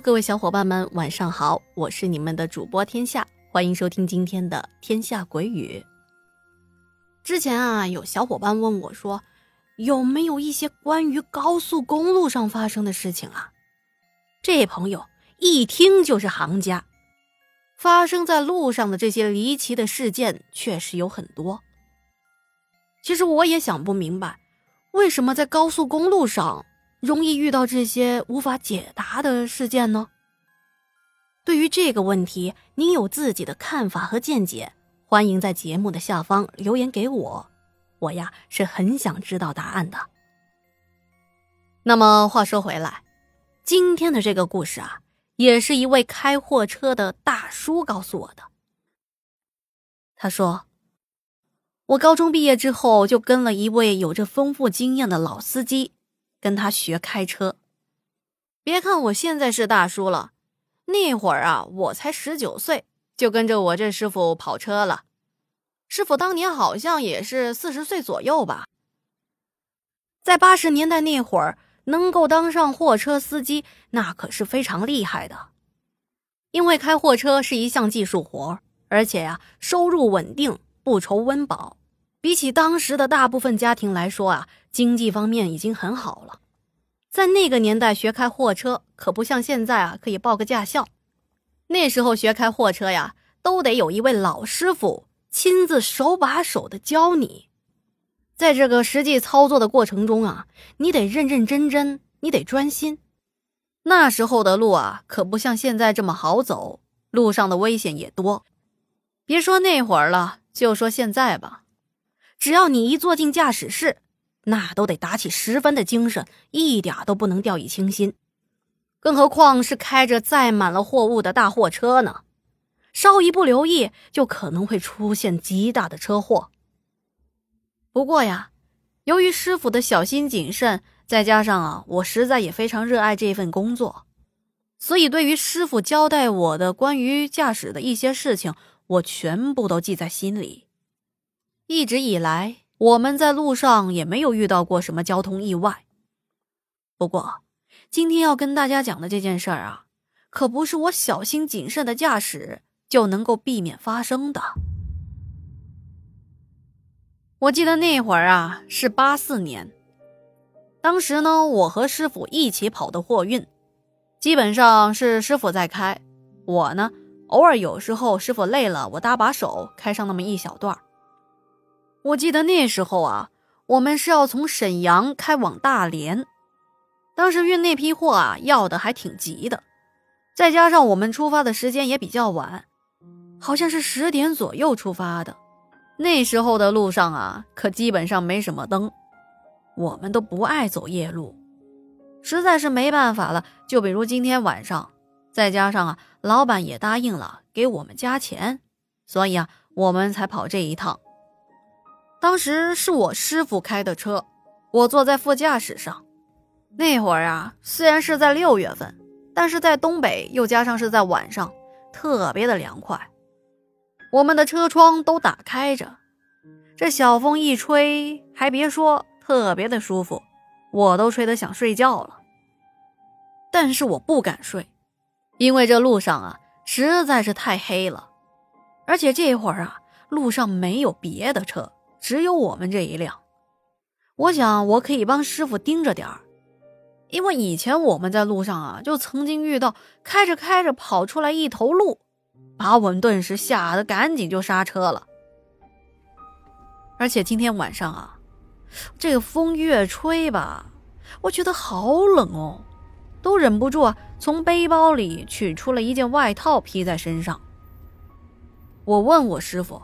各位小伙伴们，晚上好，我是你们的主播天下，欢迎收听今天的《天下鬼语》。之前啊，有小伙伴问我说，有没有一些关于高速公路上发生的事情啊？这朋友一听就是行家，发生在路上的这些离奇的事件确实有很多。其实我也想不明白，为什么在高速公路上？容易遇到这些无法解答的事件呢？对于这个问题，您有自己的看法和见解，欢迎在节目的下方留言给我，我呀是很想知道答案的。那么话说回来，今天的这个故事啊，也是一位开货车的大叔告诉我的。他说，我高中毕业之后就跟了一位有着丰富经验的老司机。跟他学开车，别看我现在是大叔了，那会儿啊，我才十九岁，就跟着我这师傅跑车了。师傅当年好像也是四十岁左右吧。在八十年代那会儿，能够当上货车司机，那可是非常厉害的，因为开货车是一项技术活，而且呀，收入稳定，不愁温饱。比起当时的大部分家庭来说啊，经济方面已经很好了。在那个年代学开货车可不像现在啊，可以报个驾校。那时候学开货车呀，都得有一位老师傅亲自手把手的教你。在这个实际操作的过程中啊，你得认认真真，你得专心。那时候的路啊，可不像现在这么好走，路上的危险也多。别说那会儿了，就说现在吧。只要你一坐进驾驶室，那都得打起十分的精神，一点都不能掉以轻心。更何况是开着载满了货物的大货车呢？稍一不留意，就可能会出现极大的车祸。不过呀，由于师傅的小心谨慎，再加上啊，我实在也非常热爱这份工作，所以对于师傅交代我的关于驾驶的一些事情，我全部都记在心里。一直以来，我们在路上也没有遇到过什么交通意外。不过，今天要跟大家讲的这件事儿啊，可不是我小心谨慎的驾驶就能够避免发生的。我记得那会儿啊，是八四年，当时呢，我和师傅一起跑的货运，基本上是师傅在开，我呢，偶尔有时候师傅累了，我搭把手开上那么一小段儿。我记得那时候啊，我们是要从沈阳开往大连，当时运那批货啊，要的还挺急的，再加上我们出发的时间也比较晚，好像是十点左右出发的。那时候的路上啊，可基本上没什么灯，我们都不爱走夜路，实在是没办法了。就比如今天晚上，再加上啊，老板也答应了给我们加钱，所以啊，我们才跑这一趟。当时是我师傅开的车，我坐在副驾驶上。那会儿啊，虽然是在六月份，但是在东北又加上是在晚上，特别的凉快。我们的车窗都打开着，这小风一吹，还别说，特别的舒服，我都吹得想睡觉了。但是我不敢睡，因为这路上啊实在是太黑了，而且这会儿啊路上没有别的车。只有我们这一辆，我想我可以帮师傅盯着点儿，因为以前我们在路上啊，就曾经遇到开着开着跑出来一头鹿，把我们顿时吓得赶紧就刹车了。而且今天晚上啊，这个风越吹吧，我觉得好冷哦，都忍不住啊从背包里取出了一件外套披在身上。我问我师傅，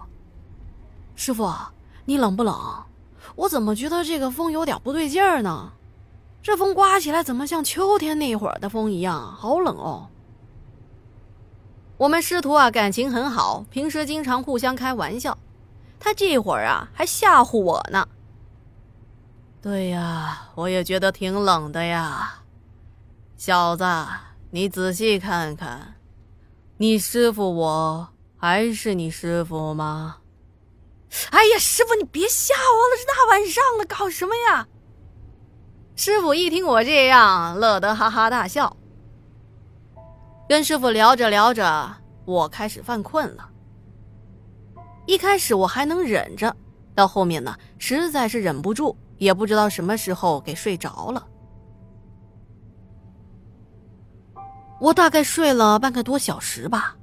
师傅。你冷不冷？我怎么觉得这个风有点不对劲儿呢？这风刮起来怎么像秋天那会儿的风一样，好冷哦。我们师徒啊感情很好，平时经常互相开玩笑。他这会儿啊还吓唬我呢。对呀，我也觉得挺冷的呀。小子，你仔细看看，你师傅我还是你师傅吗？哎呀，师傅，你别吓我了！这大晚上的搞什么呀？师傅一听我这样，乐得哈哈大笑。跟师傅聊着聊着，我开始犯困了。一开始我还能忍着，到后面呢，实在是忍不住，也不知道什么时候给睡着了。我大概睡了半个多小时吧。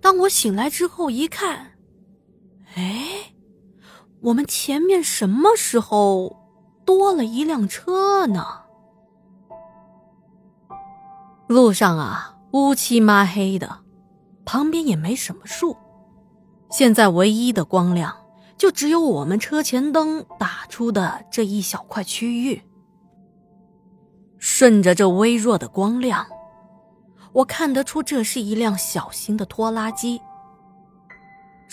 当我醒来之后一看，哎，我们前面什么时候多了一辆车呢？路上啊，乌漆抹黑的，旁边也没什么树，现在唯一的光亮就只有我们车前灯打出的这一小块区域。顺着这微弱的光亮。我看得出，这是一辆小型的拖拉机，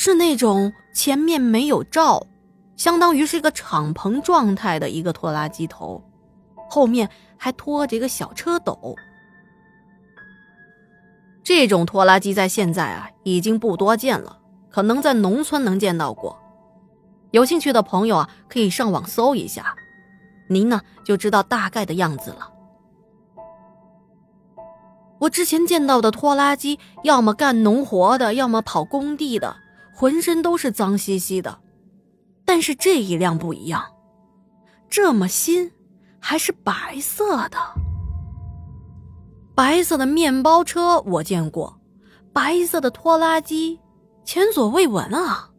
是那种前面没有罩，相当于是一个敞篷状态的一个拖拉机头，后面还拖着一个小车斗。这种拖拉机在现在啊已经不多见了，可能在农村能见到过。有兴趣的朋友啊，可以上网搜一下，您呢就知道大概的样子了。我之前见到的拖拉机，要么干农活的，要么跑工地的，浑身都是脏兮兮的。但是这一辆不一样，这么新，还是白色的。白色的面包车我见过，白色的拖拉机前所未闻啊！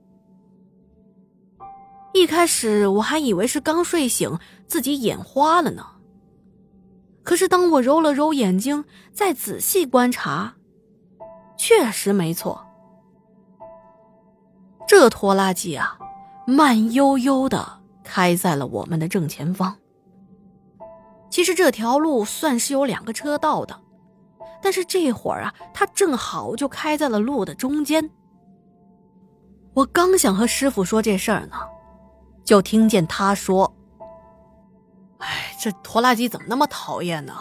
一开始我还以为是刚睡醒，自己眼花了呢。可是，当我揉了揉眼睛，再仔细观察，确实没错。这拖拉机啊，慢悠悠的开在了我们的正前方。其实这条路算是有两个车道的，但是这会儿啊，它正好就开在了路的中间。我刚想和师傅说这事儿呢，就听见他说。哎，这拖拉机怎么那么讨厌呢？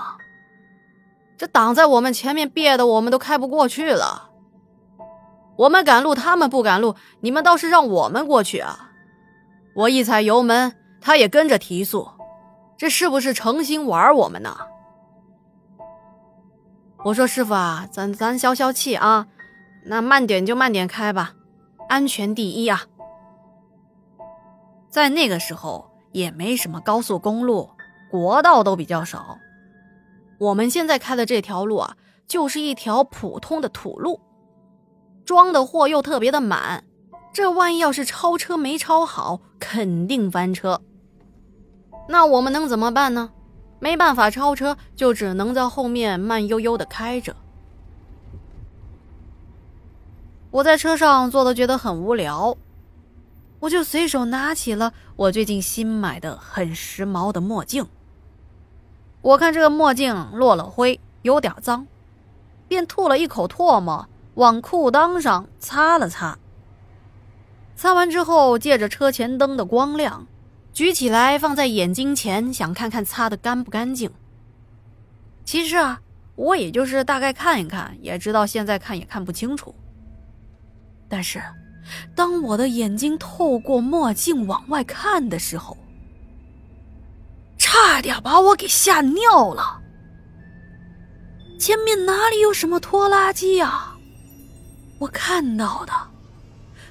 这挡在我们前面，憋的我们都开不过去了。我们赶路，他们不赶路，你们倒是让我们过去啊！我一踩油门，他也跟着提速，这是不是诚心玩我们呢？我说师傅啊，咱咱消消气啊，那慢点就慢点开吧，安全第一啊！在那个时候。也没什么高速公路，国道都比较少。我们现在开的这条路啊，就是一条普通的土路，装的货又特别的满。这万一要是超车没超好，肯定翻车。那我们能怎么办呢？没办法超车，就只能在后面慢悠悠的开着。我在车上坐的觉得很无聊。我就随手拿起了我最近新买的很时髦的墨镜。我看这个墨镜落了灰，有点脏，便吐了一口唾沫，往裤裆上擦了擦。擦完之后，借着车前灯的光亮，举起来放在眼睛前，想看看擦的干不干净。其实啊，我也就是大概看一看，也知道现在看也看不清楚。但是。当我的眼睛透过墨镜往外看的时候，差点把我给吓尿了。前面哪里有什么拖拉机呀？我看到的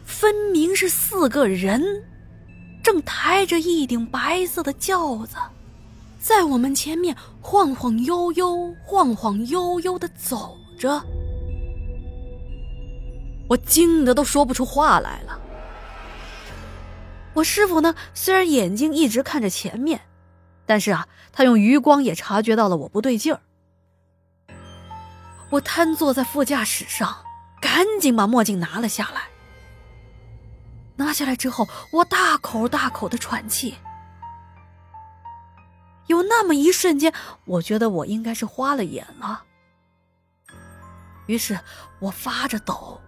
分明是四个人，正抬着一顶白色的轿子，在我们前面晃晃悠悠、晃晃悠悠的走着。我惊得都说不出话来了。我师傅呢，虽然眼睛一直看着前面，但是啊，他用余光也察觉到了我不对劲儿。我瘫坐在副驾驶上，赶紧把墨镜拿了下来。拿下来之后，我大口大口的喘气。有那么一瞬间，我觉得我应该是花了眼了。于是我发着抖。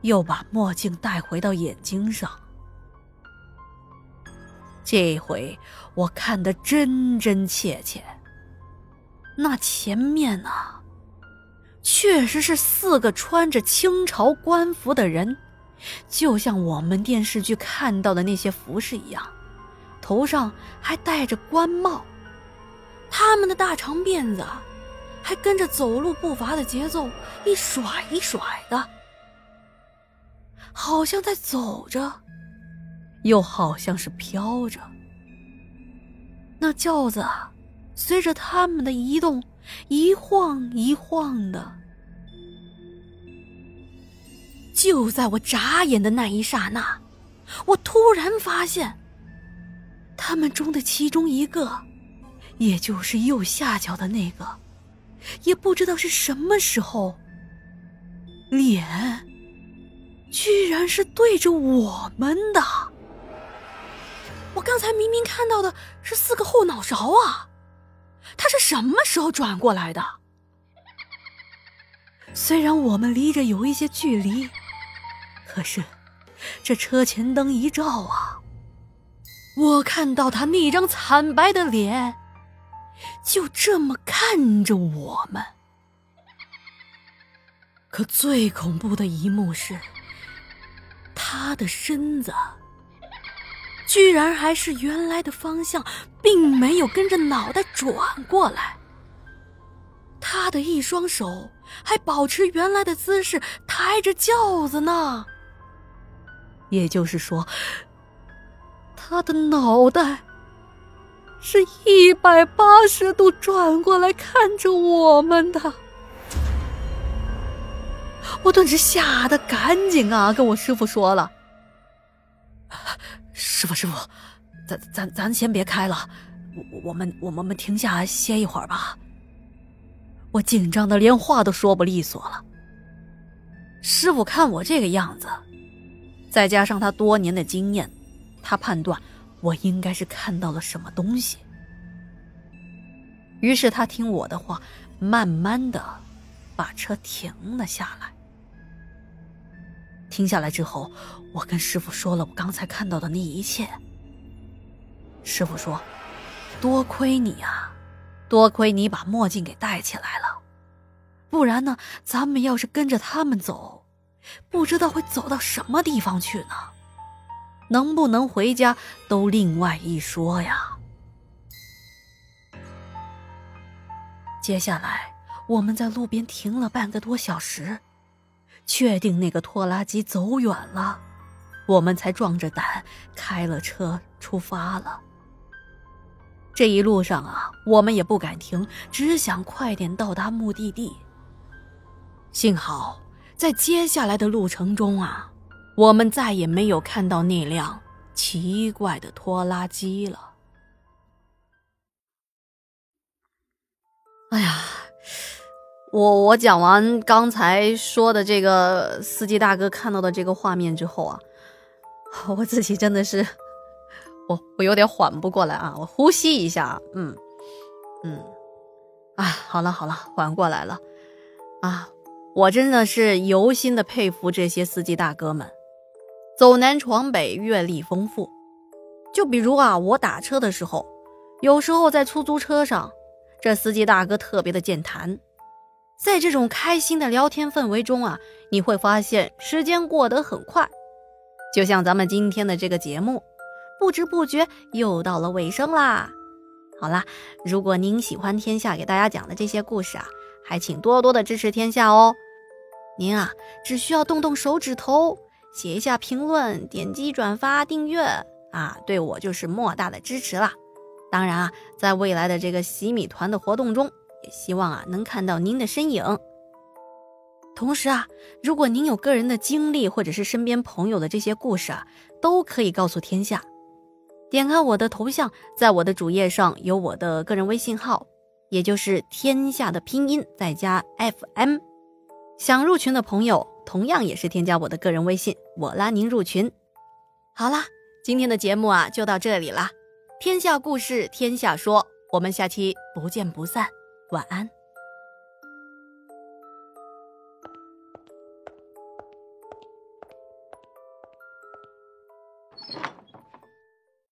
又把墨镜带回到眼睛上，这回我看得真真切切。那前面呢，确实是四个穿着清朝官服的人，就像我们电视剧看到的那些服饰一样，头上还戴着官帽。他们的大长辫子，还跟着走路步伐的节奏一甩一甩的，好像在走着，又好像是飘着。那轿子随着他们的移动，一晃一晃的。就在我眨眼的那一刹那，我突然发现，他们中的其中一个，也就是右下角的那个，也不知道是什么时候，脸居然是对着我们的。我刚才明明看到的是四个后脑勺啊，他是什么时候转过来的？虽然我们离着有一些距离。可是，这车前灯一照啊，我看到他那张惨白的脸，就这么看着我们。可最恐怖的一幕是，他的身子居然还是原来的方向，并没有跟着脑袋转过来。他的一双手还保持原来的姿势，抬着轿子呢。也就是说，他的脑袋是一百八十度转过来看着我们的。我顿时吓得赶紧啊，跟我师傅说了：“师傅，师傅，咱咱咱先别开了，我我们我们们停下歇一会儿吧。”我紧张的连话都说不利索了。师傅看我这个样子。再加上他多年的经验，他判断我应该是看到了什么东西。于是他听我的话，慢慢的把车停了下来。停下来之后，我跟师傅说了我刚才看到的那一切。师傅说：“多亏你啊，多亏你把墨镜给戴起来了，不然呢，咱们要是跟着他们走。”不知道会走到什么地方去呢？能不能回家都另外一说呀。接下来我们在路边停了半个多小时，确定那个拖拉机走远了，我们才壮着胆开了车出发了。这一路上啊，我们也不敢停，只想快点到达目的地。幸好。在接下来的路程中啊，我们再也没有看到那辆奇怪的拖拉机了。哎呀，我我讲完刚才说的这个司机大哥看到的这个画面之后啊，我自己真的是，我我有点缓不过来啊，我呼吸一下，嗯嗯，啊，好了好了，缓过来了，啊。我真的是由心的佩服这些司机大哥们，走南闯北，阅历丰富。就比如啊，我打车的时候，有时候在出租车上，这司机大哥特别的健谈。在这种开心的聊天氛围中啊，你会发现时间过得很快，就像咱们今天的这个节目，不知不觉又到了尾声啦。好啦，如果您喜欢天下给大家讲的这些故事啊，还请多多的支持天下哦。您啊，只需要动动手指头，写一下评论，点击转发订阅啊，对我就是莫大的支持啦。当然啊，在未来的这个洗米团的活动中，也希望啊能看到您的身影。同时啊，如果您有个人的经历或者是身边朋友的这些故事啊，都可以告诉天下。点开我的头像，在我的主页上有我的个人微信号，也就是天下的拼音再加 FM。想入群的朋友，同样也是添加我的个人微信，我拉您入群。好啦，今天的节目啊就到这里啦，天下故事天下说，我们下期不见不散，晚安。